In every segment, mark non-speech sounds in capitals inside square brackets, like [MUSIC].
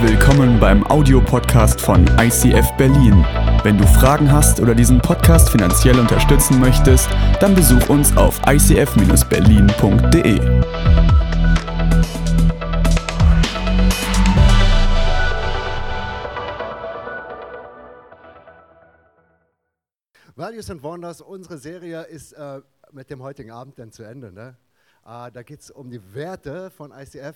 Willkommen beim Audiopodcast von ICF Berlin. Wenn du Fragen hast oder diesen Podcast finanziell unterstützen möchtest, dann besuch uns auf icf-berlin.de. Values and Wonders, unsere Serie ist äh, mit dem heutigen Abend dann zu Ende. Ne? Äh, da geht es um die Werte von ICF.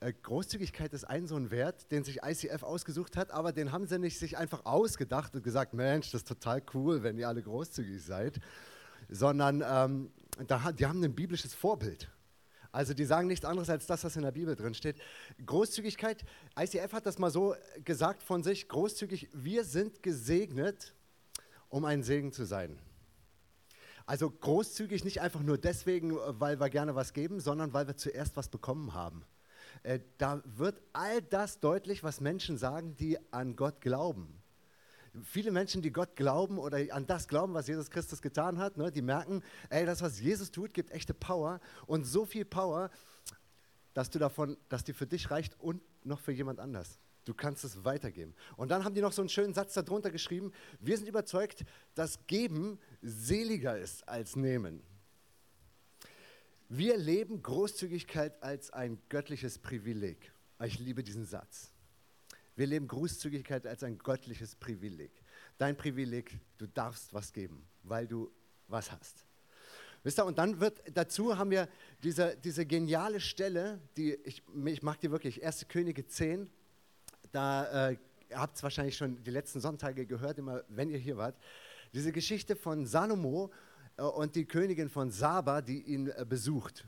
Äh, Großzügigkeit ist ein so ein Wert, den sich ICF ausgesucht hat, aber den haben sie nicht sich einfach ausgedacht und gesagt, Mensch, das ist total cool, wenn ihr alle großzügig seid, sondern ähm, da, die haben ein biblisches Vorbild. Also die sagen nichts anderes als das, was in der Bibel drin steht. Großzügigkeit, ICF hat das mal so gesagt von sich, großzügig, wir sind gesegnet, um ein Segen zu sein. Also großzügig nicht einfach nur deswegen, weil wir gerne was geben, sondern weil wir zuerst was bekommen haben. Äh, da wird all das deutlich, was Menschen sagen, die an Gott glauben. Viele Menschen, die Gott glauben oder an das glauben, was Jesus Christus getan hat, ne, die merken, ey, das, was Jesus tut, gibt echte Power und so viel Power, dass du davon, dass die für dich reicht und noch für jemand anders. Du kannst es weitergeben. Und dann haben die noch so einen schönen Satz darunter geschrieben: Wir sind überzeugt, dass Geben seliger ist als Nehmen. Wir leben Großzügigkeit als ein göttliches Privileg. Ich liebe diesen Satz. Wir leben Großzügigkeit als ein göttliches Privileg. Dein Privileg, du darfst was geben, weil du was hast. Wisst ihr, und dann wird dazu haben wir diese, diese geniale Stelle, die ich, ich mag die wirklich, 1. Könige 10. Da äh, habt es wahrscheinlich schon die letzten Sonntage gehört, immer wenn ihr hier wart. Diese Geschichte von Salomo und die Königin von Saba, die ihn äh, besucht.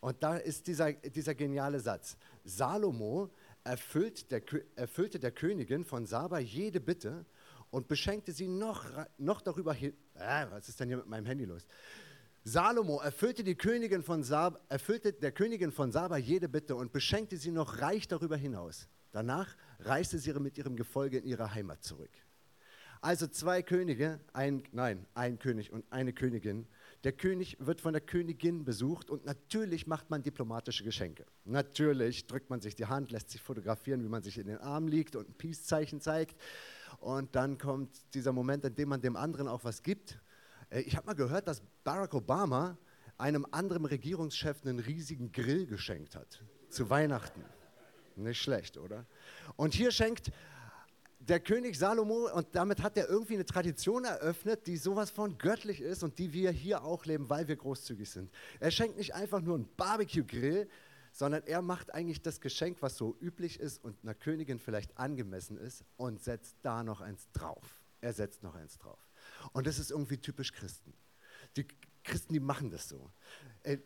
Und da ist dieser, dieser geniale Satz. Salomo erfüllt der, erfüllte der Königin von Saba jede Bitte und beschenkte sie noch, noch darüber hin. Äh, was ist denn hier mit meinem Handy los? Salomo erfüllte, die Königin von Saba, erfüllte der Königin von Saba jede Bitte und beschenkte sie noch reich darüber hinaus. Danach reiste sie mit ihrem Gefolge in ihre Heimat zurück. Also zwei Könige, ein, nein, ein König und eine Königin. Der König wird von der Königin besucht und natürlich macht man diplomatische Geschenke. Natürlich drückt man sich die Hand, lässt sich fotografieren, wie man sich in den Arm liegt und ein Peace-Zeichen zeigt. Und dann kommt dieser Moment, in dem man dem anderen auch was gibt. Äh, ich habe mal gehört, dass Barack Obama einem anderen Regierungschef einen riesigen Grill geschenkt hat zu Weihnachten. Nicht schlecht, oder? Und hier schenkt der König Salomo, und damit hat er irgendwie eine Tradition eröffnet, die sowas von göttlich ist und die wir hier auch leben, weil wir großzügig sind. Er schenkt nicht einfach nur einen Barbecue-Grill, sondern er macht eigentlich das Geschenk, was so üblich ist und einer Königin vielleicht angemessen ist, und setzt da noch eins drauf. Er setzt noch eins drauf. Und das ist irgendwie typisch Christen. Die Christen, die machen das so. Äh,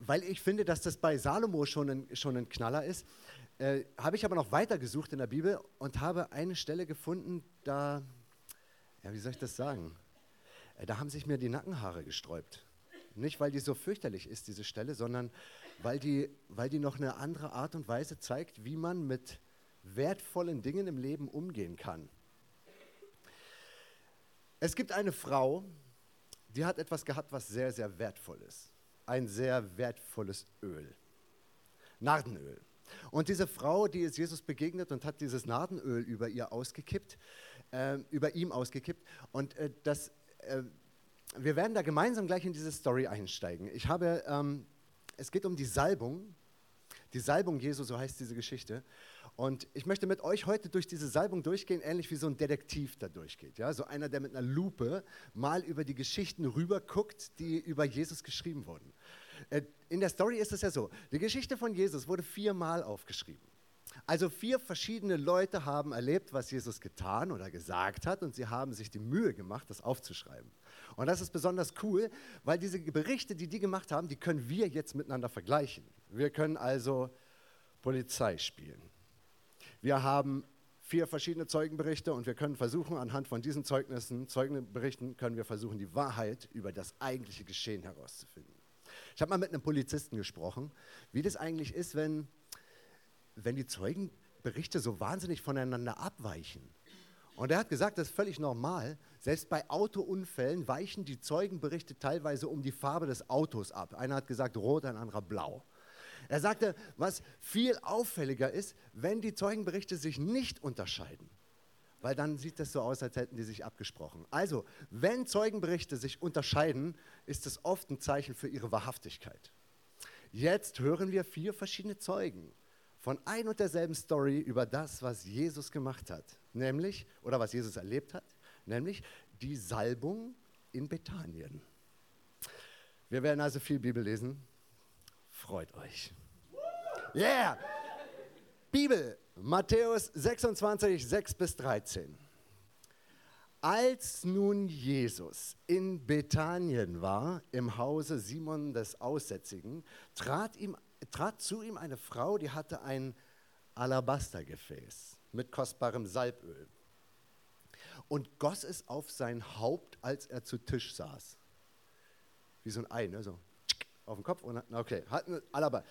weil ich finde, dass das bei Salomo schon ein, schon ein Knaller ist. Äh, habe ich aber noch weiter gesucht in der Bibel und habe eine Stelle gefunden, da, ja, wie soll ich das sagen? Äh, da haben sich mir die Nackenhaare gesträubt. Nicht, weil die so fürchterlich ist, diese Stelle, sondern weil die, weil die noch eine andere Art und Weise zeigt, wie man mit wertvollen Dingen im Leben umgehen kann. Es gibt eine Frau, die hat etwas gehabt, was sehr, sehr wertvoll ist. Ein sehr wertvolles Öl. Nardenöl. Und diese Frau, die ist Jesus begegnet und hat dieses Nadenöl über ihr ausgekippt, äh, über ihm ausgekippt. Und äh, das, äh, wir werden da gemeinsam gleich in diese Story einsteigen. Ich habe, ähm, es geht um die Salbung, die Salbung Jesu, so heißt diese Geschichte. Und ich möchte mit euch heute durch diese Salbung durchgehen, ähnlich wie so ein Detektiv da durchgeht. Ja? So einer, der mit einer Lupe mal über die Geschichten rüber guckt, die über Jesus geschrieben wurden. Äh, in der Story ist es ja so, die Geschichte von Jesus wurde viermal aufgeschrieben. Also vier verschiedene Leute haben erlebt, was Jesus getan oder gesagt hat und sie haben sich die Mühe gemacht, das aufzuschreiben. Und das ist besonders cool, weil diese Berichte, die die gemacht haben, die können wir jetzt miteinander vergleichen. Wir können also Polizei spielen. Wir haben vier verschiedene Zeugenberichte und wir können versuchen, anhand von diesen Zeugnissen, Zeugenberichten, können wir versuchen, die Wahrheit über das eigentliche Geschehen herauszufinden. Ich habe mal mit einem Polizisten gesprochen, wie das eigentlich ist, wenn, wenn die Zeugenberichte so wahnsinnig voneinander abweichen. Und er hat gesagt, das ist völlig normal. Selbst bei Autounfällen weichen die Zeugenberichte teilweise um die Farbe des Autos ab. Einer hat gesagt rot, ein anderer blau. Er sagte, was viel auffälliger ist, wenn die Zeugenberichte sich nicht unterscheiden. Weil dann sieht es so aus, als hätten die sich abgesprochen. Also, wenn Zeugenberichte sich unterscheiden, ist es oft ein Zeichen für ihre Wahrhaftigkeit. Jetzt hören wir vier verschiedene Zeugen von ein und derselben Story über das, was Jesus gemacht hat, nämlich, oder was Jesus erlebt hat, nämlich die Salbung in Bethanien. Wir werden also viel Bibel lesen. Freut euch. Yeah! Bibel, Matthäus 26, 6 bis 13. Als nun Jesus in Bethanien war, im Hause Simon des Aussätzigen, trat, ihm, trat zu ihm eine Frau, die hatte ein Alabastergefäß mit kostbarem Salböl und goss es auf sein Haupt, als er zu Tisch saß. Wie so ein Ei, ne? so auf den Kopf. Und, okay, hatten Alabaster.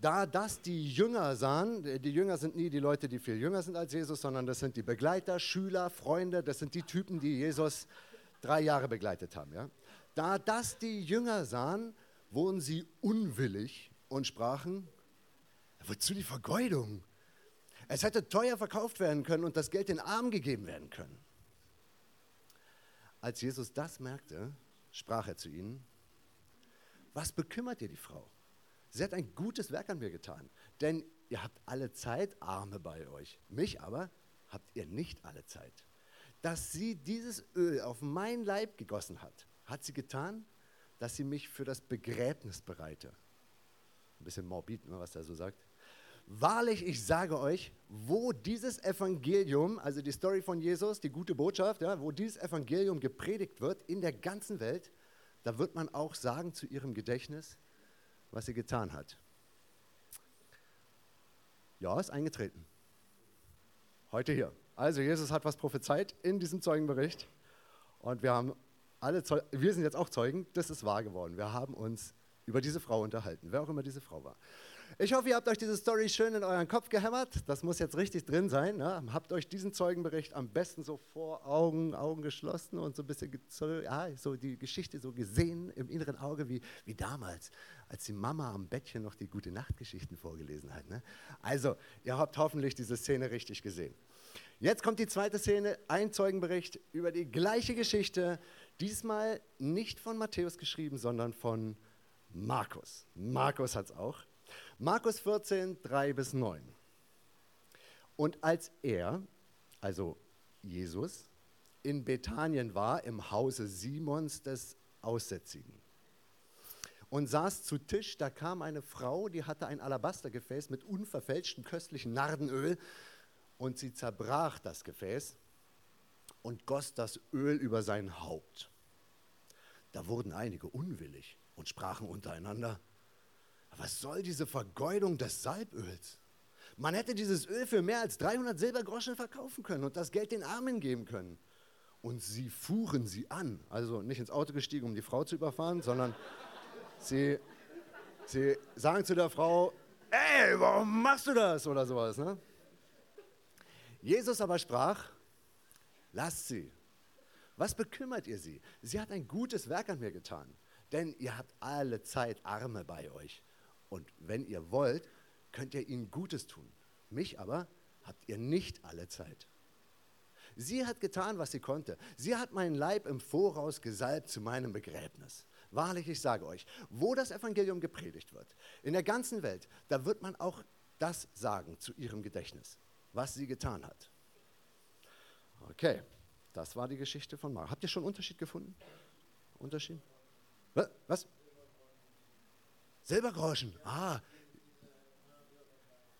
Da das die Jünger sahen, die Jünger sind nie die Leute, die viel jünger sind als Jesus, sondern das sind die Begleiter, Schüler, Freunde, das sind die Typen, die Jesus drei Jahre begleitet haben. Ja? Da das die Jünger sahen, wurden sie unwillig und sprachen, wozu die Vergeudung? Es hätte teuer verkauft werden können und das Geld den Armen gegeben werden können. Als Jesus das merkte, sprach er zu ihnen, was bekümmert ihr die Frau? Sie hat ein gutes Werk an mir getan. Denn ihr habt alle Zeit Arme bei euch. Mich aber habt ihr nicht alle Zeit. Dass sie dieses Öl auf mein Leib gegossen hat, hat sie getan, dass sie mich für das Begräbnis bereite. Ein bisschen morbid, ne, was er so sagt. Wahrlich, ich sage euch, wo dieses Evangelium, also die Story von Jesus, die gute Botschaft, ja, wo dieses Evangelium gepredigt wird in der ganzen Welt, da wird man auch sagen zu ihrem Gedächtnis, was sie getan hat. Ja, ist eingetreten. Heute hier. Also Jesus hat was prophezeit in diesem Zeugenbericht und wir haben alle Zeugen, wir sind jetzt auch Zeugen, das ist wahr geworden. Wir haben uns über diese Frau unterhalten, wer auch immer diese Frau war. Ich hoffe, ihr habt euch diese Story schön in euren Kopf gehämmert. Das muss jetzt richtig drin sein. Ne? Habt euch diesen Zeugenbericht am besten so vor Augen, Augen geschlossen und so ein bisschen ja, so die Geschichte so gesehen im inneren Auge, wie, wie damals, als die Mama am Bettchen noch die gute Nachtgeschichten vorgelesen hat. Ne? Also, ihr habt hoffentlich diese Szene richtig gesehen. Jetzt kommt die zweite Szene, ein Zeugenbericht über die gleiche Geschichte, diesmal nicht von Matthäus geschrieben, sondern von Markus. Markus hat es auch. Markus 14, 3 bis 9. Und als er, also Jesus, in Bethanien war, im Hause Simons des Aussätzigen, und saß zu Tisch, da kam eine Frau, die hatte ein Alabastergefäß mit unverfälschtem köstlichen Nardenöl, und sie zerbrach das Gefäß und goss das Öl über sein Haupt. Da wurden einige unwillig und sprachen untereinander, was soll diese Vergeudung des Salböls? Man hätte dieses Öl für mehr als 300 Silbergroschen verkaufen können und das Geld den Armen geben können. Und sie fuhren sie an, also nicht ins Auto gestiegen, um die Frau zu überfahren, sondern sie, sie sagen zu der Frau, ey, warum machst du das? Oder sowas. Ne? Jesus aber sprach, lasst sie. Was bekümmert ihr sie? Sie hat ein gutes Werk an mir getan, denn ihr habt alle Zeit Arme bei euch und wenn ihr wollt, könnt ihr ihnen Gutes tun. Mich aber habt ihr nicht alle Zeit. Sie hat getan, was sie konnte. Sie hat meinen Leib im Voraus gesalbt zu meinem Begräbnis. Wahrlich, ich sage euch, wo das Evangelium gepredigt wird, in der ganzen Welt, da wird man auch das sagen zu ihrem Gedächtnis, was sie getan hat. Okay, das war die Geschichte von Mark. Habt ihr schon Unterschied gefunden? Unterschied? Was? Silbergroschen. Ah.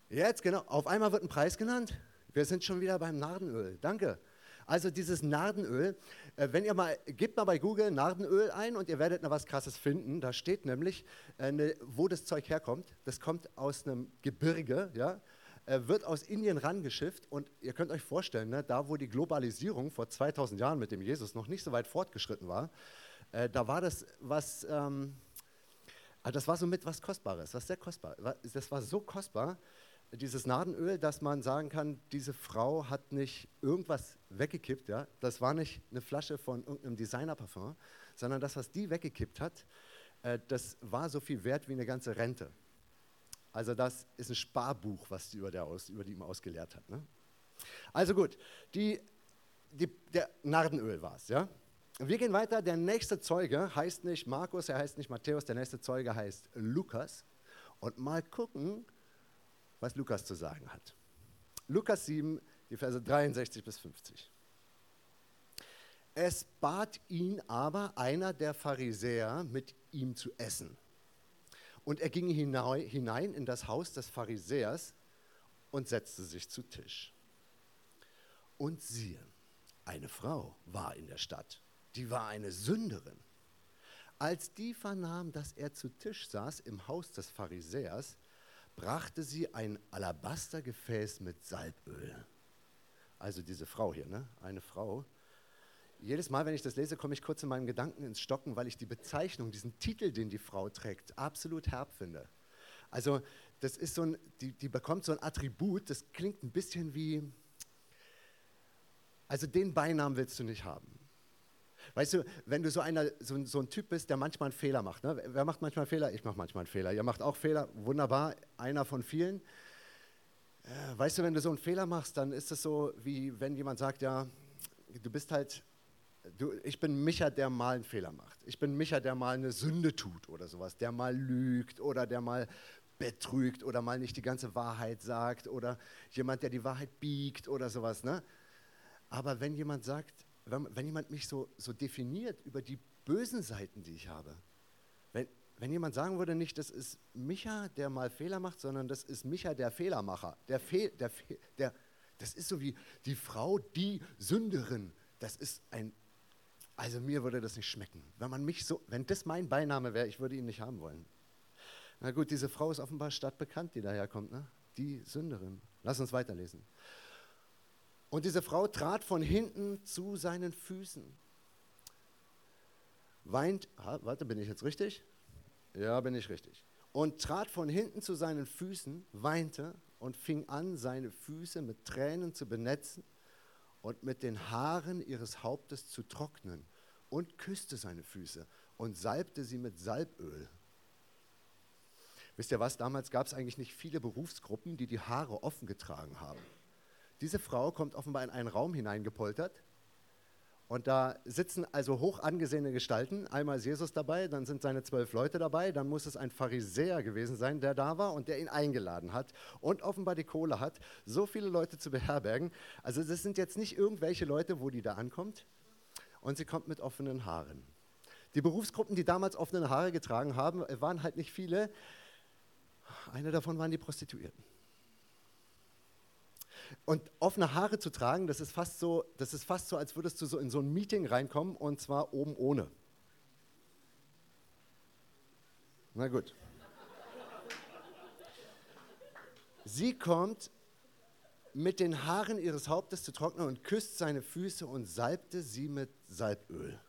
Jetzt, genau. Auf einmal wird ein Preis genannt. Wir sind schon wieder beim Nardenöl. Danke. Also dieses Nardenöl, äh, wenn ihr mal, gebt mal bei Google Nardenöl ein und ihr werdet noch was Krasses finden. Da steht nämlich, äh, ne, wo das Zeug herkommt. Das kommt aus einem Gebirge, ja, äh, wird aus Indien rangeschifft und ihr könnt euch vorstellen, ne, da wo die Globalisierung vor 2000 Jahren mit dem Jesus noch nicht so weit fortgeschritten war, da war das was... Ähm, aber das war so mit was Kostbares, was sehr kostbar. Das war so kostbar, dieses Nadenöl, dass man sagen kann, diese Frau hat nicht irgendwas weggekippt. Ja? Das war nicht eine Flasche von irgendeinem Designerparfum, sondern das, was die weggekippt hat, äh, das war so viel wert wie eine ganze Rente. Also das ist ein Sparbuch, was die über, der aus, über die ihm ausgelehrt hat. Ne? Also gut, die, die, der Nardenöl war es, ja? Wir gehen weiter. Der nächste Zeuge heißt nicht Markus, er heißt nicht Matthäus, der nächste Zeuge heißt Lukas. Und mal gucken, was Lukas zu sagen hat. Lukas 7, die Verse 63 bis 50. Es bat ihn aber einer der Pharisäer, mit ihm zu essen. Und er ging hinein in das Haus des Pharisäers und setzte sich zu Tisch. Und siehe, eine Frau war in der Stadt, die war eine Sünderin. Als die vernahm, dass er zu Tisch saß im Haus des Pharisäers, brachte sie ein Alabastergefäß mit Salböl. Also diese Frau hier, ne? eine Frau. Jedes Mal, wenn ich das lese, komme ich kurz in meinen Gedanken ins Stocken, weil ich die Bezeichnung, diesen Titel, den die Frau trägt, absolut herb finde. Also das ist so ein, die, die bekommt so ein Attribut, das klingt ein bisschen wie, also den Beinamen willst du nicht haben. Weißt du, wenn du so, einer, so, so ein Typ bist, der manchmal einen Fehler macht. Ne? Wer macht manchmal einen Fehler? Ich mache manchmal einen Fehler. Ihr macht auch Fehler, wunderbar, einer von vielen. Äh, weißt du, wenn du so einen Fehler machst, dann ist es so, wie wenn jemand sagt, ja, du bist halt, du, ich bin Micha, der mal einen Fehler macht. Ich bin Micha, der mal eine Sünde tut oder sowas, der mal lügt oder der mal betrügt oder mal nicht die ganze Wahrheit sagt oder jemand, der die Wahrheit biegt oder sowas. Ne? Aber wenn jemand sagt, wenn, wenn jemand mich so, so definiert über die bösen Seiten, die ich habe, wenn, wenn jemand sagen würde, nicht, das ist Micha, der mal Fehler macht, sondern das ist Micha, der Fehlermacher, der, Fe der, Fe der das ist so wie die Frau, die Sünderin. Das ist ein, also mir würde das nicht schmecken. Wenn man mich so, wenn das mein Beiname wäre, ich würde ihn nicht haben wollen. Na gut, diese Frau ist offenbar stadtbekannt, die daherkommt, ne? Die Sünderin. Lass uns weiterlesen. Und diese Frau trat von hinten zu seinen Füßen. Weint, warte, bin ich jetzt richtig? Ja, bin ich richtig. Und trat von hinten zu seinen Füßen, weinte und fing an, seine Füße mit Tränen zu benetzen und mit den Haaren ihres Hauptes zu trocknen und küsste seine Füße und salbte sie mit Salböl. Wisst ihr was, damals gab es eigentlich nicht viele Berufsgruppen, die die Haare offen getragen haben. Diese Frau kommt offenbar in einen Raum hineingepoltert. Und da sitzen also hoch angesehene Gestalten. Einmal ist Jesus dabei, dann sind seine zwölf Leute dabei, dann muss es ein Pharisäer gewesen sein, der da war und der ihn eingeladen hat und offenbar die Kohle hat, so viele Leute zu beherbergen. Also das sind jetzt nicht irgendwelche Leute, wo die da ankommt. Und sie kommt mit offenen Haaren. Die Berufsgruppen, die damals offene Haare getragen haben, waren halt nicht viele. Eine davon waren die Prostituierten. Und offene Haare zu tragen, das ist fast so, das ist fast so, als würdest du so in so ein Meeting reinkommen und zwar oben ohne. Na gut. Sie kommt mit den Haaren ihres Hauptes zu trocknen und küsst seine Füße und salbte sie mit Salböl.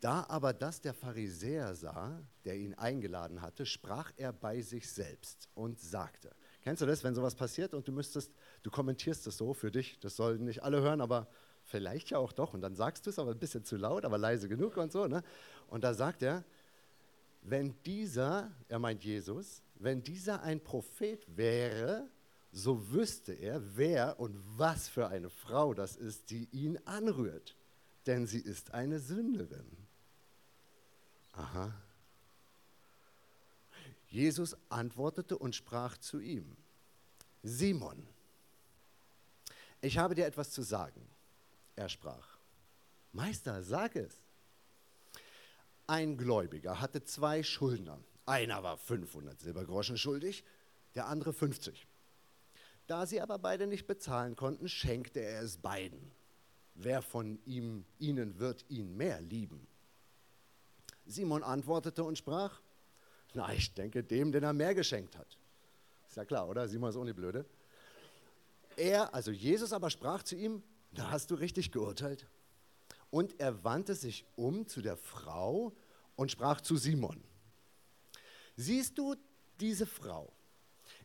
Da aber das der Pharisäer sah, der ihn eingeladen hatte, sprach er bei sich selbst und sagte, Kennst du das, wenn sowas passiert und du müsstest, du kommentierst es so für dich, das sollen nicht alle hören, aber vielleicht ja auch doch. Und dann sagst du es aber ein bisschen zu laut, aber leise genug und so. Ne? Und da sagt er, wenn dieser, er meint Jesus, wenn dieser ein Prophet wäre, so wüsste er, wer und was für eine Frau das ist, die ihn anrührt. Denn sie ist eine Sünderin. Aha. Jesus antwortete und sprach zu ihm, Simon, ich habe dir etwas zu sagen. Er sprach, Meister, sag es. Ein Gläubiger hatte zwei Schuldner. Einer war 500 Silbergroschen schuldig, der andere 50. Da sie aber beide nicht bezahlen konnten, schenkte er es beiden. Wer von ihm, ihnen wird ihn mehr lieben? Simon antwortete und sprach, na, ich denke dem, den er mehr geschenkt hat. Ist ja klar, oder? Simon ist auch nicht blöde. Er, also Jesus aber sprach zu ihm, da hast du richtig geurteilt. Und er wandte sich um zu der Frau und sprach zu Simon, siehst du diese Frau?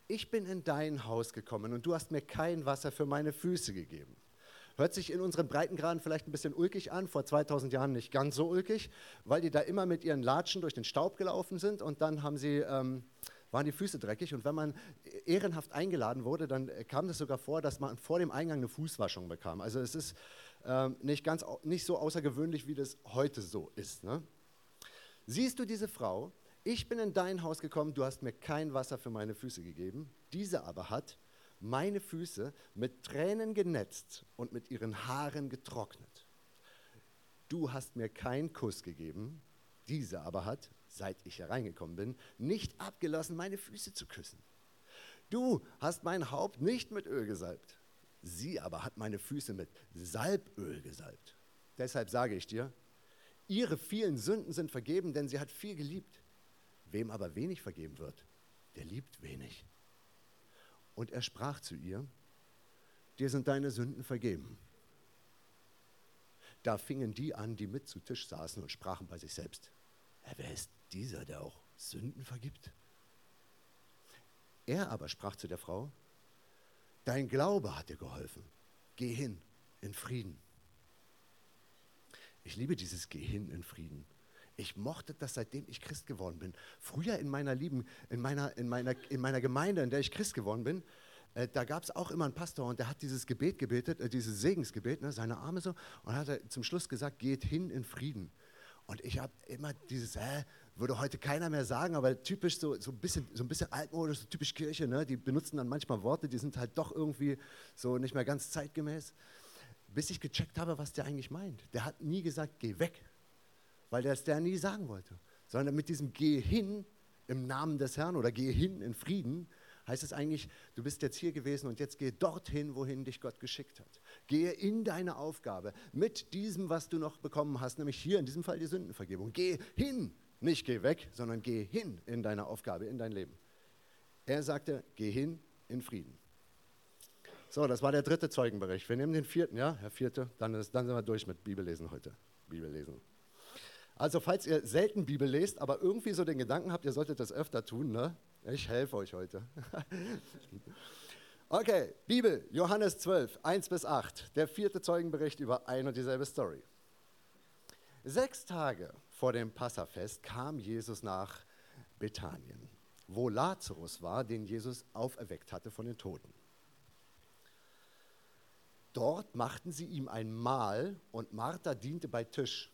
Ich bin in dein Haus gekommen und du hast mir kein Wasser für meine Füße gegeben. Hört sich in unseren Breitengraden vielleicht ein bisschen ulkig an, vor 2000 Jahren nicht ganz so ulkig, weil die da immer mit ihren Latschen durch den Staub gelaufen sind und dann haben sie, ähm, waren die Füße dreckig. Und wenn man ehrenhaft eingeladen wurde, dann kam es sogar vor, dass man vor dem Eingang eine Fußwaschung bekam. Also es ist ähm, nicht, ganz, nicht so außergewöhnlich, wie das heute so ist. Ne? Siehst du diese Frau? Ich bin in dein Haus gekommen, du hast mir kein Wasser für meine Füße gegeben. Diese aber hat meine Füße mit Tränen genetzt und mit ihren Haaren getrocknet. Du hast mir keinen Kuss gegeben, diese aber hat, seit ich hereingekommen bin, nicht abgelassen, meine Füße zu küssen. Du hast mein Haupt nicht mit Öl gesalbt, sie aber hat meine Füße mit Salböl gesalbt. Deshalb sage ich dir, ihre vielen Sünden sind vergeben, denn sie hat viel geliebt. Wem aber wenig vergeben wird, der liebt wenig. Und er sprach zu ihr, dir sind deine Sünden vergeben. Da fingen die an, die mit zu Tisch saßen und sprachen bei sich selbst, wer ist dieser, der auch Sünden vergibt? Er aber sprach zu der Frau, dein Glaube hat dir geholfen, geh hin in Frieden. Ich liebe dieses Geh hin in Frieden. Ich mochte das, seitdem ich Christ geworden bin. Früher in meiner Lieben, in meiner, in meiner, in meiner Gemeinde, in der ich Christ geworden bin, äh, da gab es auch immer einen Pastor und der hat dieses Gebet gebetet, äh, dieses Segensgebet, ne, seine Arme so, und hat zum Schluss gesagt, geht hin in Frieden. Und ich habe immer dieses, hä, würde heute keiner mehr sagen, aber typisch so, so, ein, bisschen, so ein bisschen altmodisch, so typisch Kirche, ne, die benutzen dann manchmal Worte, die sind halt doch irgendwie so nicht mehr ganz zeitgemäß. Bis ich gecheckt habe, was der eigentlich meint. Der hat nie gesagt, geh weg weil der es der nie sagen wollte. Sondern mit diesem Geh hin im Namen des Herrn oder Geh hin in Frieden heißt es eigentlich, du bist jetzt hier gewesen und jetzt geh dorthin, wohin dich Gott geschickt hat. Gehe in deine Aufgabe mit diesem, was du noch bekommen hast, nämlich hier in diesem Fall die Sündenvergebung. Geh hin, nicht geh weg, sondern geh hin in deine Aufgabe, in dein Leben. Er sagte, geh hin in Frieden. So, das war der dritte Zeugenbericht. Wir nehmen den vierten, ja, Herr Vierte, dann, ist, dann sind wir durch mit Bibellesen heute. Bibellesen. Also falls ihr selten Bibel lest, aber irgendwie so den Gedanken habt, ihr solltet das öfter tun, ne? Ich helfe euch heute. [LAUGHS] okay, Bibel, Johannes 12, 1 bis 8, der vierte Zeugenbericht über ein und dieselbe Story. Sechs Tage vor dem Passafest kam Jesus nach Bethanien, wo Lazarus war, den Jesus auferweckt hatte von den Toten. Dort machten sie ihm ein Mahl und Martha diente bei Tisch.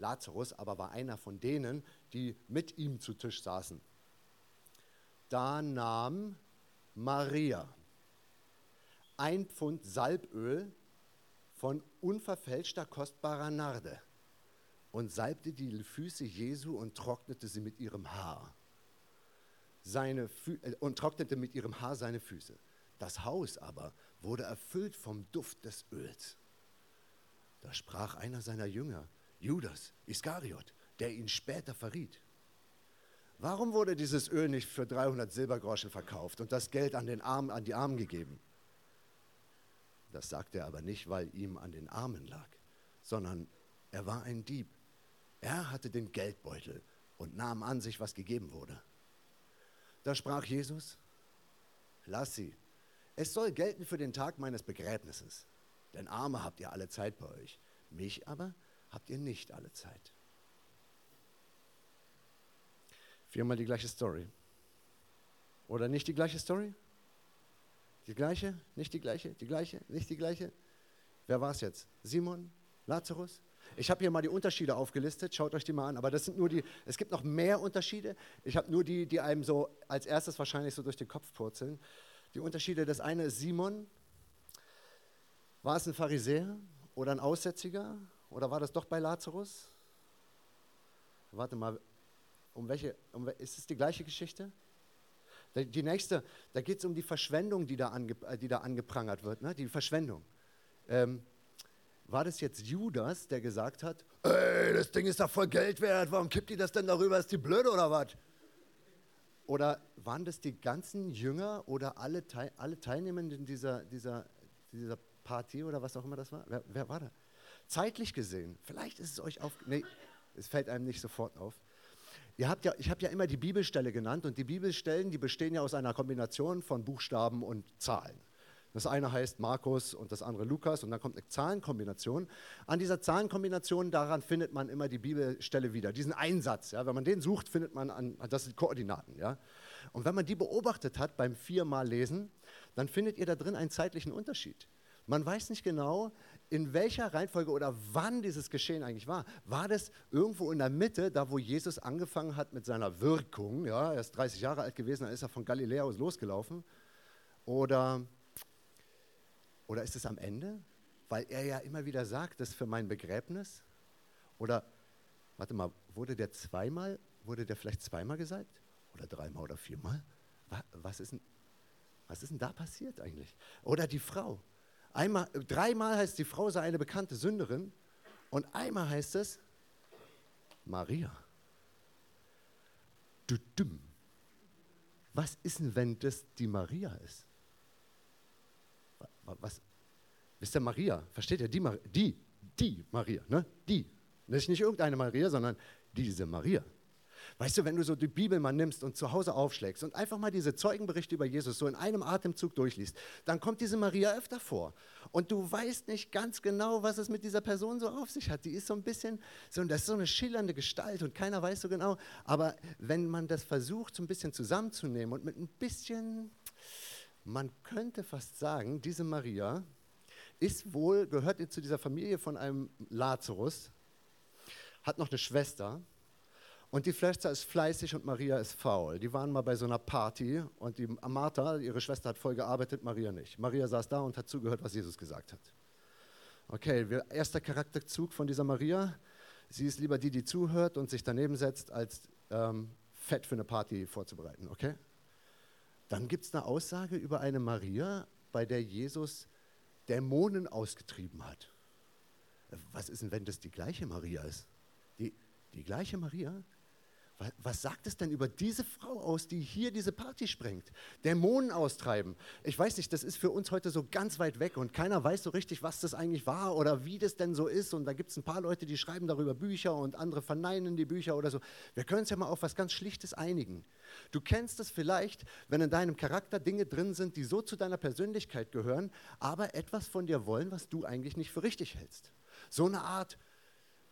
Lazarus aber war einer von denen, die mit ihm zu Tisch saßen. Da nahm Maria ein Pfund Salböl von unverfälschter kostbarer Narde und salbte die Füße Jesu und trocknete sie mit ihrem Haar. Seine Fü äh, und trocknete mit ihrem Haar seine Füße. Das Haus aber wurde erfüllt vom Duft des Öls. Da sprach einer seiner Jünger, Judas Iskariot, der ihn später verriet. Warum wurde dieses Öl nicht für 300 Silbergroschen verkauft und das Geld an, den Arm, an die Armen gegeben? Das sagte er aber nicht, weil ihm an den Armen lag, sondern er war ein Dieb. Er hatte den Geldbeutel und nahm an sich, was gegeben wurde. Da sprach Jesus, lass sie. Es soll gelten für den Tag meines Begräbnisses. Denn Arme habt ihr alle Zeit bei euch. Mich aber habt ihr nicht alle Zeit. Viermal die gleiche Story. Oder nicht die gleiche Story? Die gleiche? Nicht die gleiche? Die gleiche? Nicht die gleiche? Wer war es jetzt? Simon? Lazarus? Ich habe hier mal die Unterschiede aufgelistet, schaut euch die mal an, aber das sind nur die, es gibt noch mehr Unterschiede. Ich habe nur die, die einem so als erstes wahrscheinlich so durch den Kopf purzeln. Die Unterschiede, das eine ist Simon. War es ein Pharisäer oder ein Aussätziger oder war das doch bei Lazarus? Warte mal, um welche, um, ist es die gleiche Geschichte? Die nächste, da geht es um die Verschwendung, die da, ange, äh, die da angeprangert wird, ne? die Verschwendung. Ähm, war das jetzt Judas, der gesagt hat, ey, das Ding ist doch voll Geld wert, warum kippt die das denn darüber, ist die blöd oder was? Oder waren das die ganzen Jünger oder alle, alle Teilnehmenden dieser, dieser, dieser Party oder was auch immer das war? Wer, wer war da? Zeitlich gesehen, vielleicht ist es euch auf, nee, es fällt einem nicht sofort auf. Ihr habt ja, ich habe ja immer die Bibelstelle genannt und die Bibelstellen, die bestehen ja aus einer Kombination von Buchstaben und Zahlen. Das eine heißt Markus und das andere Lukas und dann kommt eine Zahlenkombination. An dieser Zahlenkombination, daran findet man immer die Bibelstelle wieder, diesen Einsatz. Ja, wenn man den sucht, findet man an, das sind Koordinaten. Ja. Und wenn man die beobachtet hat beim viermal Lesen, dann findet ihr da drin einen zeitlichen Unterschied. Man weiß nicht genau, in welcher Reihenfolge oder wann dieses Geschehen eigentlich war. War das irgendwo in der Mitte, da wo Jesus angefangen hat mit seiner Wirkung? Ja, er ist 30 Jahre alt gewesen, dann ist er von Galiläa aus losgelaufen. Oder, oder ist es am Ende? Weil er ja immer wieder sagt, das ist für mein Begräbnis. Oder, warte mal, wurde der zweimal, wurde der vielleicht zweimal gesagt? Oder dreimal oder viermal? Was ist denn, was ist denn da passiert eigentlich? Oder die Frau. Einmal, dreimal heißt die Frau sei eine bekannte Sünderin und einmal heißt es Maria. Du dumm. Was ist denn, wenn das die Maria ist? Was? Wisst ihr, Maria, versteht ihr? Die, die, die Maria, ne? Die. Das ist nicht irgendeine Maria, sondern diese Maria. Weißt du, wenn du so die Bibel mal nimmst und zu Hause aufschlägst und einfach mal diese Zeugenberichte über Jesus so in einem Atemzug durchliest, dann kommt diese Maria öfter vor. Und du weißt nicht ganz genau, was es mit dieser Person so auf sich hat. Die ist so ein bisschen, so, das ist so eine schillernde Gestalt und keiner weiß so genau. Aber wenn man das versucht, so ein bisschen zusammenzunehmen und mit ein bisschen, man könnte fast sagen, diese Maria ist wohl, gehört zu dieser Familie von einem Lazarus, hat noch eine Schwester und die Schwester ist fleißig und Maria ist faul. Die waren mal bei so einer Party und die Martha, ihre Schwester, hat voll gearbeitet, Maria nicht. Maria saß da und hat zugehört, was Jesus gesagt hat. Okay, erster Charakterzug von dieser Maria. Sie ist lieber die, die zuhört und sich daneben setzt, als ähm, Fett für eine Party vorzubereiten. Okay? Dann gibt es eine Aussage über eine Maria, bei der Jesus Dämonen ausgetrieben hat. Was ist denn, wenn das die gleiche Maria ist? Die, die gleiche Maria? Was sagt es denn über diese Frau aus, die hier diese Party sprengt? Dämonen austreiben. Ich weiß nicht, das ist für uns heute so ganz weit weg und keiner weiß so richtig, was das eigentlich war oder wie das denn so ist. Und da gibt es ein paar Leute, die schreiben darüber Bücher und andere verneinen die Bücher oder so. Wir können uns ja mal auf was ganz Schlichtes einigen. Du kennst es vielleicht, wenn in deinem Charakter Dinge drin sind, die so zu deiner Persönlichkeit gehören, aber etwas von dir wollen, was du eigentlich nicht für richtig hältst. So eine Art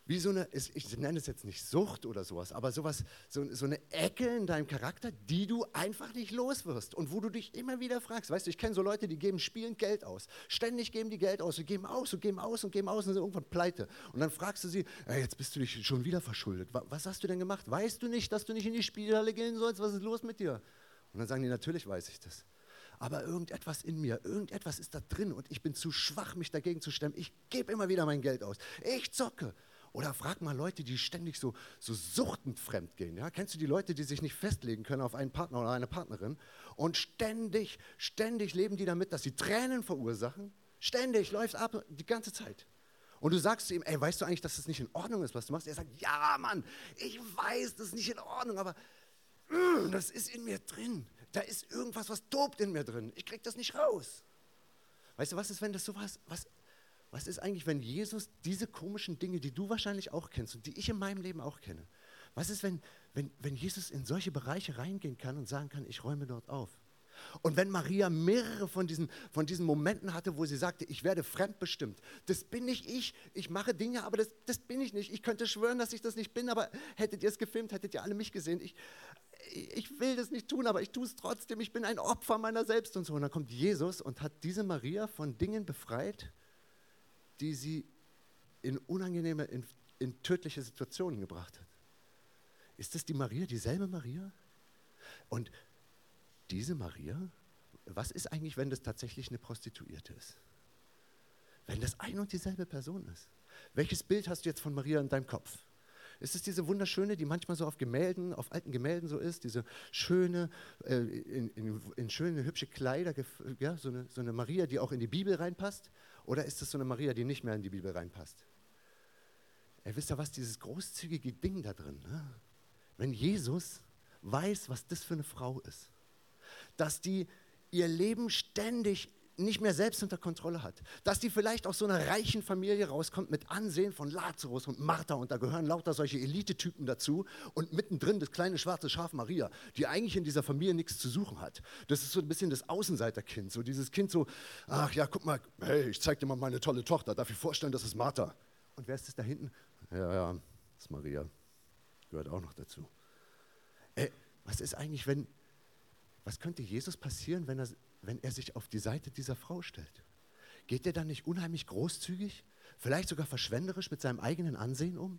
wie so eine, ich nenne es jetzt nicht Sucht oder sowas, aber sowas, so, so eine Ecke in deinem Charakter, die du einfach nicht los wirst und wo du dich immer wieder fragst. Weißt du, ich kenne so Leute, die geben spielend Geld aus. Ständig geben die Geld aus und geben aus und geben aus und geben aus und sind irgendwann pleite. Und dann fragst du sie, hey, jetzt bist du dich schon wieder verschuldet. Was hast du denn gemacht? Weißt du nicht, dass du nicht in die Spielhalle gehen sollst? Was ist los mit dir? Und dann sagen die, natürlich weiß ich das aber irgendetwas in mir, irgendetwas ist da drin und ich bin zu schwach, mich dagegen zu stemmen. Ich gebe immer wieder mein Geld aus. Ich zocke. Oder frag mal Leute, die ständig so, so suchtend fremd gehen. Ja? Kennst du die Leute, die sich nicht festlegen können auf einen Partner oder eine Partnerin und ständig, ständig leben die damit, dass sie Tränen verursachen? Ständig läuft ab, die ganze Zeit. Und du sagst zu ihm, ey, weißt du eigentlich, dass das nicht in Ordnung ist, was du machst? Er sagt, ja, Mann, ich weiß, das ist nicht in Ordnung, aber mm, das ist in mir drin. Da ist irgendwas, was tobt in mir drin. Ich krieg das nicht raus. Weißt du, was ist, wenn das sowas, was was ist eigentlich, wenn Jesus diese komischen Dinge, die du wahrscheinlich auch kennst und die ich in meinem Leben auch kenne, was ist, wenn, wenn, wenn Jesus in solche Bereiche reingehen kann und sagen kann, ich räume dort auf? Und wenn Maria mehrere von diesen, von diesen Momenten hatte, wo sie sagte, ich werde fremdbestimmt, das bin nicht ich, ich mache Dinge, aber das, das bin ich nicht. Ich könnte schwören, dass ich das nicht bin, aber hättet ihr es gefilmt, hättet ihr alle mich gesehen. Ich, ich will das nicht tun, aber ich tue es trotzdem. Ich bin ein Opfer meiner selbst und so. Und dann kommt Jesus und hat diese Maria von Dingen befreit, die sie in unangenehme, in, in tödliche Situationen gebracht hat. Ist das die Maria, dieselbe Maria? Und diese Maria, was ist eigentlich, wenn das tatsächlich eine Prostituierte ist? Wenn das ein und dieselbe Person ist? Welches Bild hast du jetzt von Maria in deinem Kopf? Ist es diese wunderschöne, die manchmal so auf Gemälden, auf alten Gemälden so ist, diese schöne, äh, in, in, in, schöne, hübsche Kleider, ja, so eine, so eine Maria, die auch in die Bibel reinpasst? Oder ist es so eine Maria, die nicht mehr in die Bibel reinpasst? Ihr wisst ja was, dieses großzügige Ding da drin. Ne? Wenn Jesus weiß, was das für eine Frau ist, dass die ihr Leben ständig nicht mehr selbst unter Kontrolle hat. Dass die vielleicht aus so einer reichen Familie rauskommt mit Ansehen von Lazarus und Martha und da gehören lauter solche Elitetypen dazu und mittendrin das kleine schwarze Schaf Maria, die eigentlich in dieser Familie nichts zu suchen hat. Das ist so ein bisschen das Außenseiterkind, so dieses Kind so, ach ja, guck mal, hey, ich zeig dir mal meine tolle Tochter, darf ich vorstellen, das ist Martha. Und wer ist das da hinten? Ja, ja, das ist Maria. Gehört auch noch dazu. Ey, was ist eigentlich, wenn, was könnte Jesus passieren, wenn er, wenn er sich auf die Seite dieser Frau stellt? Geht er dann nicht unheimlich großzügig, vielleicht sogar verschwenderisch mit seinem eigenen Ansehen um?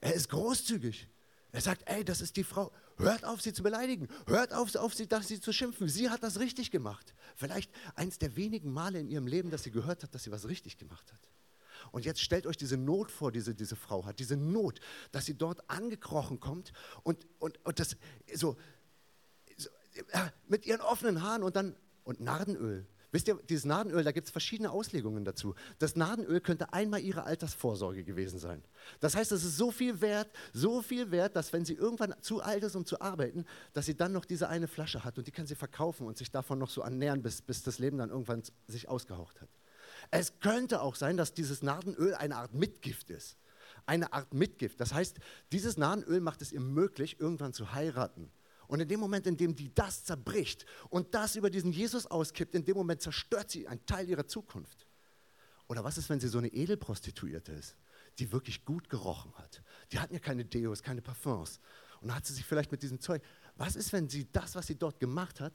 Er ist großzügig. Er sagt, ey, das ist die Frau. Hört auf, sie zu beleidigen. Hört auf, auf sie, dass sie zu schimpfen. Sie hat das richtig gemacht. Vielleicht eins der wenigen Male in ihrem Leben, dass sie gehört hat, dass sie was richtig gemacht hat. Und jetzt stellt euch diese Not vor, die diese, diese Frau hat. Diese Not, dass sie dort angekrochen kommt und, und, und das so, so mit ihren offenen Haaren und dann und Nardenöl. Wisst ihr, dieses Nadenöl, da gibt es verschiedene Auslegungen dazu. Das Nadenöl könnte einmal ihre Altersvorsorge gewesen sein. Das heißt, es ist so viel wert, so viel wert, dass wenn sie irgendwann zu alt ist, um zu arbeiten, dass sie dann noch diese eine Flasche hat und die kann sie verkaufen und sich davon noch so annähern, bis, bis das Leben dann irgendwann sich ausgehaucht hat. Es könnte auch sein, dass dieses Nadenöl eine Art Mitgift ist. Eine Art Mitgift. Das heißt, dieses Nadenöl macht es ihr möglich, irgendwann zu heiraten. Und in dem Moment, in dem die das zerbricht und das über diesen Jesus auskippt, in dem Moment zerstört sie einen Teil ihrer Zukunft. Oder was ist, wenn sie so eine Edelprostituierte ist, die wirklich gut gerochen hat? Die hatten ja keine Deos, keine Parfums. Und dann hat sie sich vielleicht mit diesem Zeug. Was ist, wenn sie das, was sie dort gemacht hat,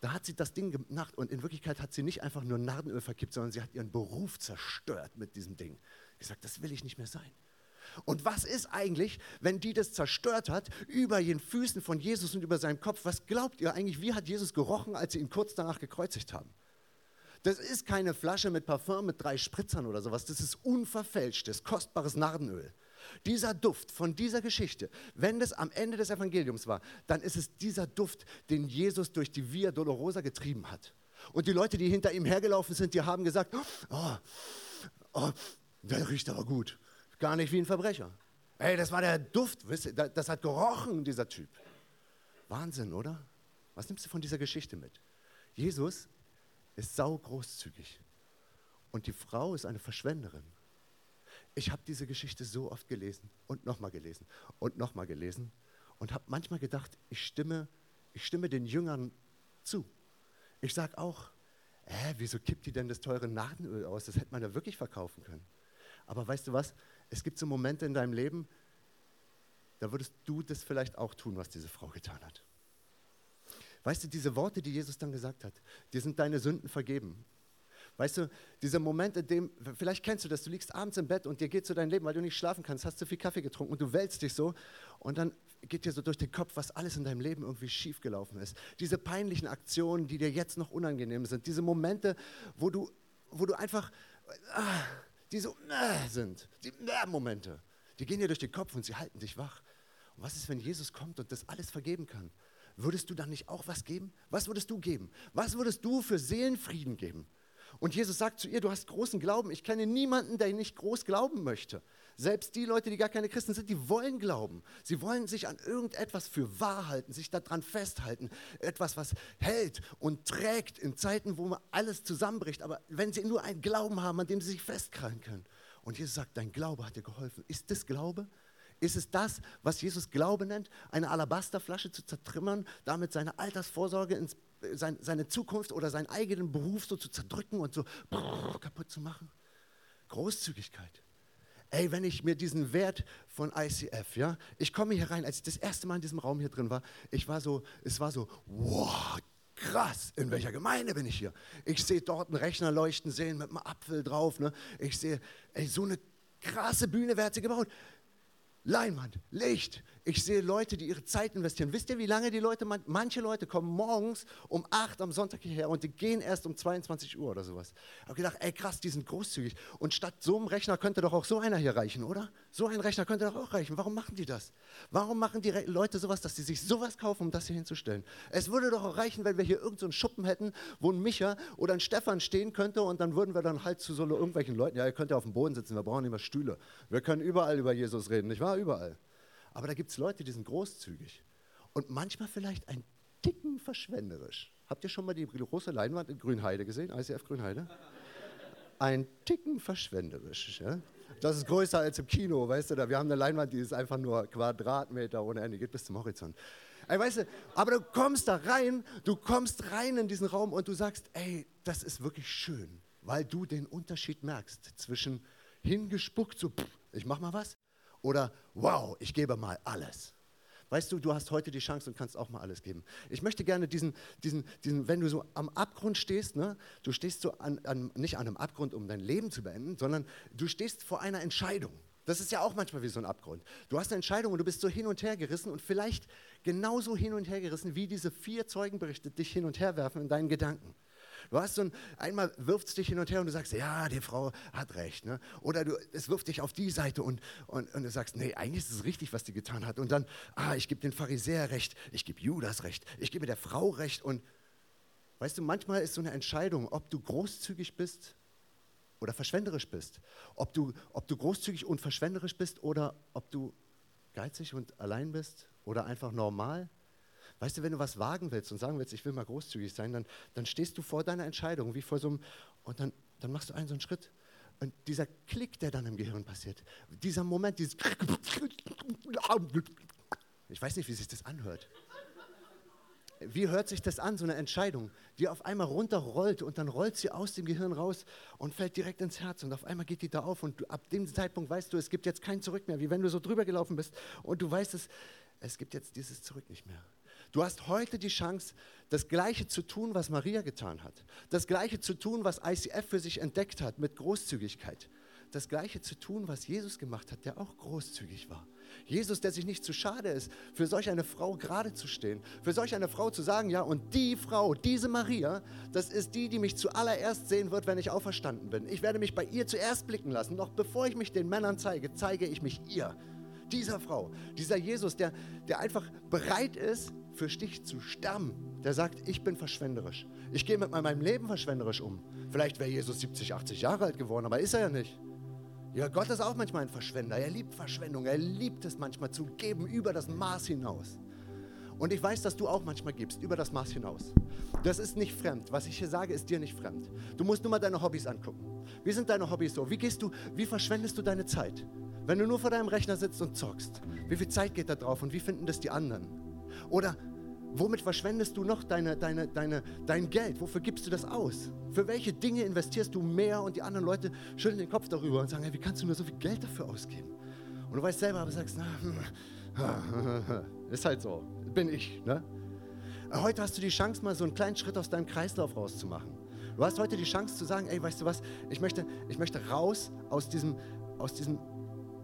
da hat sie das Ding gemacht und in Wirklichkeit hat sie nicht einfach nur Nardenöl verkippt, sondern sie hat ihren Beruf zerstört mit diesem Ding. Ich sage, das will ich nicht mehr sein. Und was ist eigentlich, wenn die das zerstört hat, über den Füßen von Jesus und über seinem Kopf? Was glaubt ihr eigentlich, wie hat Jesus gerochen, als sie ihn kurz danach gekreuzigt haben? Das ist keine Flasche mit Parfum mit drei Spritzern oder sowas. Das ist unverfälschtes, kostbares Nardenöl. Dieser Duft von dieser Geschichte, wenn das am Ende des Evangeliums war, dann ist es dieser Duft, den Jesus durch die Via Dolorosa getrieben hat. Und die Leute, die hinter ihm hergelaufen sind, die haben gesagt, oh, oh, der riecht aber gut gar nicht wie ein Verbrecher. Ey, das war der Duft, das hat gerochen, dieser Typ. Wahnsinn, oder? Was nimmst du von dieser Geschichte mit? Jesus ist saugroßzügig und die Frau ist eine Verschwenderin. Ich habe diese Geschichte so oft gelesen und nochmal gelesen und nochmal gelesen und habe manchmal gedacht, ich stimme, ich stimme den Jüngern zu. Ich sage auch, äh, wieso kippt die denn das teure Nadenöl aus? Das hätte man ja wirklich verkaufen können. Aber weißt du was? Es gibt so Momente in deinem Leben, da würdest du das vielleicht auch tun, was diese Frau getan hat. Weißt du, diese Worte, die Jesus dann gesagt hat, dir sind deine Sünden vergeben. Weißt du, dieser Moment, in dem, vielleicht kennst du das, du liegst abends im Bett und dir geht so dein Leben, weil du nicht schlafen kannst, hast zu viel Kaffee getrunken und du wälzt dich so und dann geht dir so durch den Kopf, was alles in deinem Leben irgendwie schiefgelaufen ist. Diese peinlichen Aktionen, die dir jetzt noch unangenehm sind, diese Momente, wo du, wo du einfach, ah, die so äh, sind, die äh, Momente, die gehen dir durch den Kopf und sie halten dich wach. Und was ist, wenn Jesus kommt und das alles vergeben kann? Würdest du dann nicht auch was geben? Was würdest du geben? Was würdest du für Seelenfrieden geben? Und Jesus sagt zu ihr, du hast großen Glauben. Ich kenne niemanden, der nicht groß glauben möchte. Selbst die Leute, die gar keine Christen sind, die wollen glauben. Sie wollen sich an irgendetwas für wahr halten, sich daran festhalten. Etwas, was hält und trägt in Zeiten, wo alles zusammenbricht. Aber wenn sie nur einen Glauben haben, an dem sie sich festkrallen können. Und Jesus sagt, dein Glaube hat dir geholfen. Ist das Glaube? Ist es das, was Jesus Glaube nennt, eine Alabasterflasche zu zertrümmern, damit seine Altersvorsorge, ins, sein, seine Zukunft oder seinen eigenen Beruf so zu zerdrücken und so kaputt zu machen? Großzügigkeit. Ey, wenn ich mir diesen Wert von ICF, ja, ich komme hier rein, als ich das erste Mal in diesem Raum hier drin war, ich war so, es war so, wow, krass, in welcher Gemeinde bin ich hier? Ich sehe dort einen Rechner leuchten sehen mit einem Apfel drauf, ne? Ich sehe, ey, so eine krasse Bühne, wer hat sie gebaut? Leinwand, Licht. Ich sehe Leute, die ihre Zeit investieren. Wisst ihr, wie lange die Leute, manche Leute kommen morgens um 8 am Sonntag hierher und die gehen erst um 22 Uhr oder sowas. Ich habe gedacht, ey krass, die sind großzügig. Und statt so einem Rechner könnte doch auch so einer hier reichen, oder? So ein Rechner könnte doch auch reichen. Warum machen die das? Warum machen die Leute sowas, dass sie sich sowas kaufen, um das hier hinzustellen? Es würde doch auch reichen, wenn wir hier irgendeinen so Schuppen hätten, wo ein Micha oder ein Stefan stehen könnte und dann würden wir dann halt zu so irgendwelchen Leuten, ja, ihr könnt ja auf dem Boden sitzen, wir brauchen mehr Stühle. Wir können überall über Jesus reden, nicht wahr? Überall. Aber da gibt es Leute, die sind großzügig und manchmal vielleicht ein Ticken verschwenderisch. Habt ihr schon mal die große Leinwand in Grünheide gesehen, ICF Grünheide? Ein Ticken verschwenderisch. Ja? Das ist größer als im Kino, weißt du, wir haben eine Leinwand, die ist einfach nur Quadratmeter ohne Ende, geht bis zum Horizont. Ey, weißt du, aber du kommst da rein, du kommst rein in diesen Raum und du sagst, ey, das ist wirklich schön, weil du den Unterschied merkst zwischen hingespuckt, so, pff, ich mach mal was, oder wow, ich gebe mal alles. Weißt du, du hast heute die Chance und kannst auch mal alles geben. Ich möchte gerne diesen, diesen, diesen wenn du so am Abgrund stehst, ne, du stehst so an, an, nicht an einem Abgrund, um dein Leben zu beenden, sondern du stehst vor einer Entscheidung. Das ist ja auch manchmal wie so ein Abgrund. Du hast eine Entscheidung und du bist so hin und her gerissen und vielleicht genauso hin und her gerissen, wie diese vier Zeugenberichte dich hin und her werfen in deinen Gedanken. Du so ein, einmal wirft es dich hin und her und du sagst, ja, die Frau hat recht. Ne? Oder du, es wirft dich auf die Seite und, und, und du sagst, nee, eigentlich ist es richtig, was die getan hat. Und dann, ah, ich gebe den Pharisäer recht, ich gebe Judas recht, ich gebe der Frau recht. Und weißt du, manchmal ist so eine Entscheidung, ob du großzügig bist oder verschwenderisch bist. Ob du, ob du großzügig und verschwenderisch bist oder ob du geizig und allein bist oder einfach normal. Weißt du, wenn du was wagen willst und sagen willst, ich will mal großzügig sein, dann, dann stehst du vor deiner Entscheidung, wie vor so einem, und dann, dann machst du einen so einen Schritt. Und dieser Klick, der dann im Gehirn passiert, dieser Moment, dieses, ich weiß nicht, wie sich das anhört. Wie hört sich das an, so eine Entscheidung, die auf einmal runterrollt und dann rollt sie aus dem Gehirn raus und fällt direkt ins Herz und auf einmal geht die da auf und du, ab dem Zeitpunkt weißt du, es gibt jetzt kein Zurück mehr, wie wenn du so drüber gelaufen bist und du weißt es, es gibt jetzt dieses Zurück nicht mehr. Du hast heute die Chance, das Gleiche zu tun, was Maria getan hat. Das Gleiche zu tun, was ICF für sich entdeckt hat mit Großzügigkeit. Das Gleiche zu tun, was Jesus gemacht hat, der auch großzügig war. Jesus, der sich nicht zu schade ist, für solch eine Frau gerade zu stehen, für solch eine Frau zu sagen, ja, und die Frau, diese Maria, das ist die, die mich zuallererst sehen wird, wenn ich auferstanden bin. Ich werde mich bei ihr zuerst blicken lassen. Noch bevor ich mich den Männern zeige, zeige ich mich ihr. Dieser Frau, dieser Jesus, der, der einfach bereit ist, für dich zu sterben, der sagt, ich bin verschwenderisch. Ich gehe mit meinem Leben verschwenderisch um. Vielleicht wäre Jesus 70, 80 Jahre alt geworden, aber ist er ja nicht. Ja, Gott ist auch manchmal ein Verschwender. Er liebt Verschwendung. Er liebt es manchmal zu geben über das Maß hinaus. Und ich weiß, dass du auch manchmal gibst, über das Maß hinaus. Das ist nicht fremd. Was ich hier sage, ist dir nicht fremd. Du musst nur mal deine Hobbys angucken. Wie sind deine Hobbys so? Wie gehst du, wie verschwendest du deine Zeit? Wenn du nur vor deinem Rechner sitzt und zockst, wie viel Zeit geht da drauf und wie finden das die anderen? Oder womit verschwendest du noch deine, deine, deine, dein Geld? Wofür gibst du das aus? Für welche Dinge investierst du mehr und die anderen Leute schütteln den Kopf darüber und sagen, hey, wie kannst du nur so viel Geld dafür ausgeben? Und du weißt selber, aber sagst, na, [LAUGHS] ist halt so, bin ich. Ne? Heute hast du die Chance, mal so einen kleinen Schritt aus deinem Kreislauf rauszumachen. Du hast heute die Chance zu sagen, ey, weißt du was, ich möchte, ich möchte raus aus diesem, aus diesem,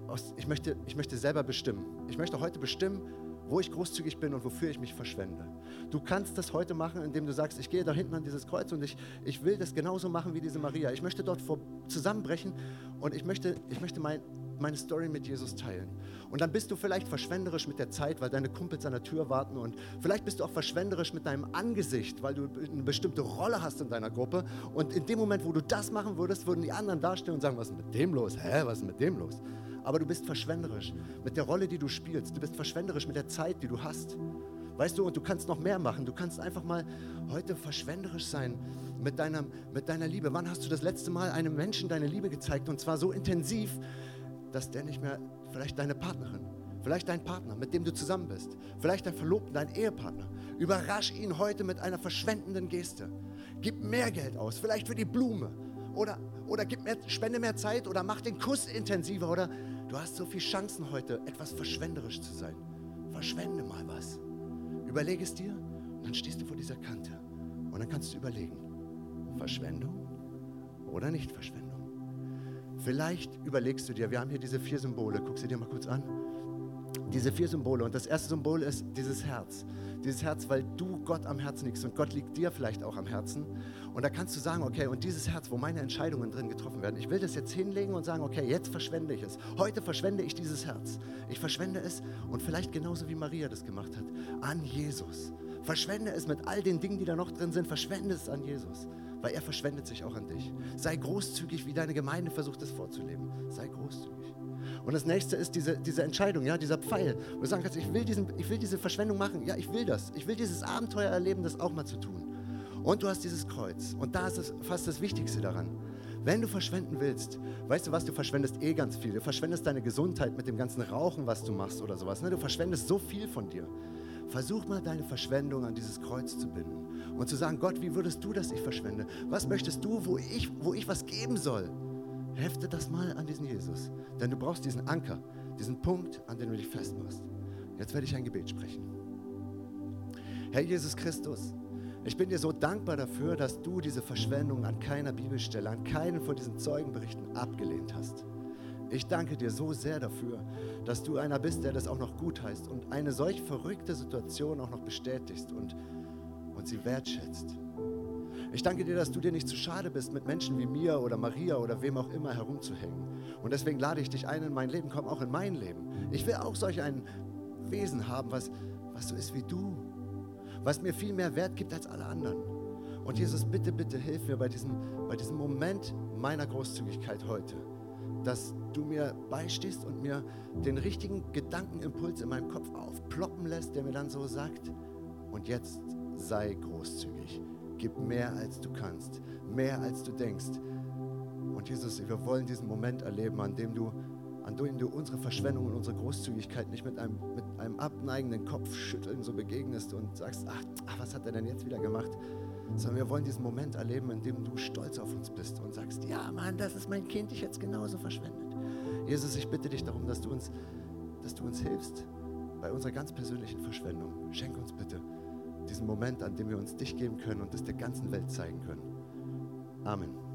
aus, ich, möchte, ich möchte selber bestimmen. Ich möchte heute bestimmen, wo ich großzügig bin und wofür ich mich verschwende. Du kannst das heute machen, indem du sagst, ich gehe da hinten an dieses Kreuz und ich, ich will das genauso machen wie diese Maria. Ich möchte dort vor, zusammenbrechen und ich möchte, ich möchte mein, meine Story mit Jesus teilen. Und dann bist du vielleicht verschwenderisch mit der Zeit, weil deine Kumpels an der Tür warten und vielleicht bist du auch verschwenderisch mit deinem Angesicht, weil du eine bestimmte Rolle hast in deiner Gruppe und in dem Moment, wo du das machen würdest, würden die anderen dastehen und sagen, was ist mit dem los? Hä, was ist mit dem los? Aber du bist verschwenderisch mit der Rolle, die du spielst. Du bist verschwenderisch mit der Zeit, die du hast. Weißt du, und du kannst noch mehr machen. Du kannst einfach mal heute verschwenderisch sein mit deiner, mit deiner Liebe. Wann hast du das letzte Mal einem Menschen deine Liebe gezeigt? Und zwar so intensiv, dass der nicht mehr, vielleicht deine Partnerin, vielleicht dein Partner, mit dem du zusammen bist, vielleicht dein Verlobten, dein Ehepartner. Überrasch ihn heute mit einer verschwendenden Geste. Gib mehr Geld aus, vielleicht für die Blume. Oder, oder gib mehr, spende mehr Zeit oder mach den Kuss intensiver oder Du hast so viele Chancen heute, etwas verschwenderisch zu sein. Verschwende mal was. Überlege es dir und dann stehst du vor dieser Kante. Und dann kannst du überlegen, Verschwendung oder nicht Verschwendung. Vielleicht überlegst du dir, wir haben hier diese vier Symbole, guck sie dir mal kurz an. Diese vier Symbole. Und das erste Symbol ist dieses Herz. Dieses Herz, weil du Gott am Herzen liegst und Gott liegt dir vielleicht auch am Herzen. Und da kannst du sagen, okay, und dieses Herz, wo meine Entscheidungen drin getroffen werden, ich will das jetzt hinlegen und sagen, okay, jetzt verschwende ich es. Heute verschwende ich dieses Herz. Ich verschwende es und vielleicht genauso wie Maria das gemacht hat, an Jesus. Verschwende es mit all den Dingen, die da noch drin sind, verschwende es an Jesus, weil er verschwendet sich auch an dich. Sei großzügig, wie deine Gemeinde versucht es vorzuleben. Sei großzügig. Und das nächste ist diese, diese Entscheidung, ja, dieser Pfeil, wo du sagen kannst, ich will, diesen, ich will diese Verschwendung machen. Ja, ich will das. Ich will dieses Abenteuer erleben, das auch mal zu tun. Und du hast dieses Kreuz. Und da ist das, fast das Wichtigste daran. Wenn du verschwenden willst, weißt du was, du verschwendest eh ganz viel. Du verschwendest deine Gesundheit mit dem ganzen Rauchen, was du machst oder sowas. Ne? Du verschwendest so viel von dir. Versuch mal deine Verschwendung an dieses Kreuz zu binden und zu sagen, Gott, wie würdest du, dass ich verschwende? Was möchtest du, wo ich, wo ich was geben soll? Hefte das mal an diesen Jesus. Denn du brauchst diesen Anker, diesen Punkt, an dem du dich festmachst. Jetzt werde ich ein Gebet sprechen. Herr Jesus Christus, ich bin dir so dankbar dafür, dass du diese Verschwendung an keiner Bibelstelle, an keinen von diesen Zeugenberichten abgelehnt hast. Ich danke dir so sehr dafür, dass du einer bist, der das auch noch gut heißt und eine solch verrückte Situation auch noch bestätigst und, und sie wertschätzt. Ich danke dir, dass du dir nicht zu schade bist, mit Menschen wie mir oder Maria oder wem auch immer herumzuhängen. Und deswegen lade ich dich ein in mein Leben, komm auch in mein Leben. Ich will auch solch ein Wesen haben, was, was so ist wie du, was mir viel mehr Wert gibt als alle anderen. Und Jesus, bitte, bitte hilf mir bei diesem, bei diesem Moment meiner Großzügigkeit heute, dass du mir beistehst und mir den richtigen Gedankenimpuls in meinem Kopf aufploppen lässt, der mir dann so sagt, und jetzt sei großzügig. Gib mehr, als du kannst, mehr, als du denkst. Und Jesus, wir wollen diesen Moment erleben, an dem du, an dem du unsere Verschwendung und unsere Großzügigkeit nicht mit einem, mit einem abneigenden Kopfschütteln so begegnest und sagst, ach, ach, was hat er denn jetzt wieder gemacht? Sondern wir wollen diesen Moment erleben, in dem du stolz auf uns bist und sagst, ja Mann, das ist mein Kind, ich jetzt genauso verschwendet. Jesus, ich bitte dich darum, dass du uns, dass du uns hilfst bei unserer ganz persönlichen Verschwendung. Schenk uns bitte diesen Moment, an dem wir uns dich geben können und es der ganzen Welt zeigen können. Amen.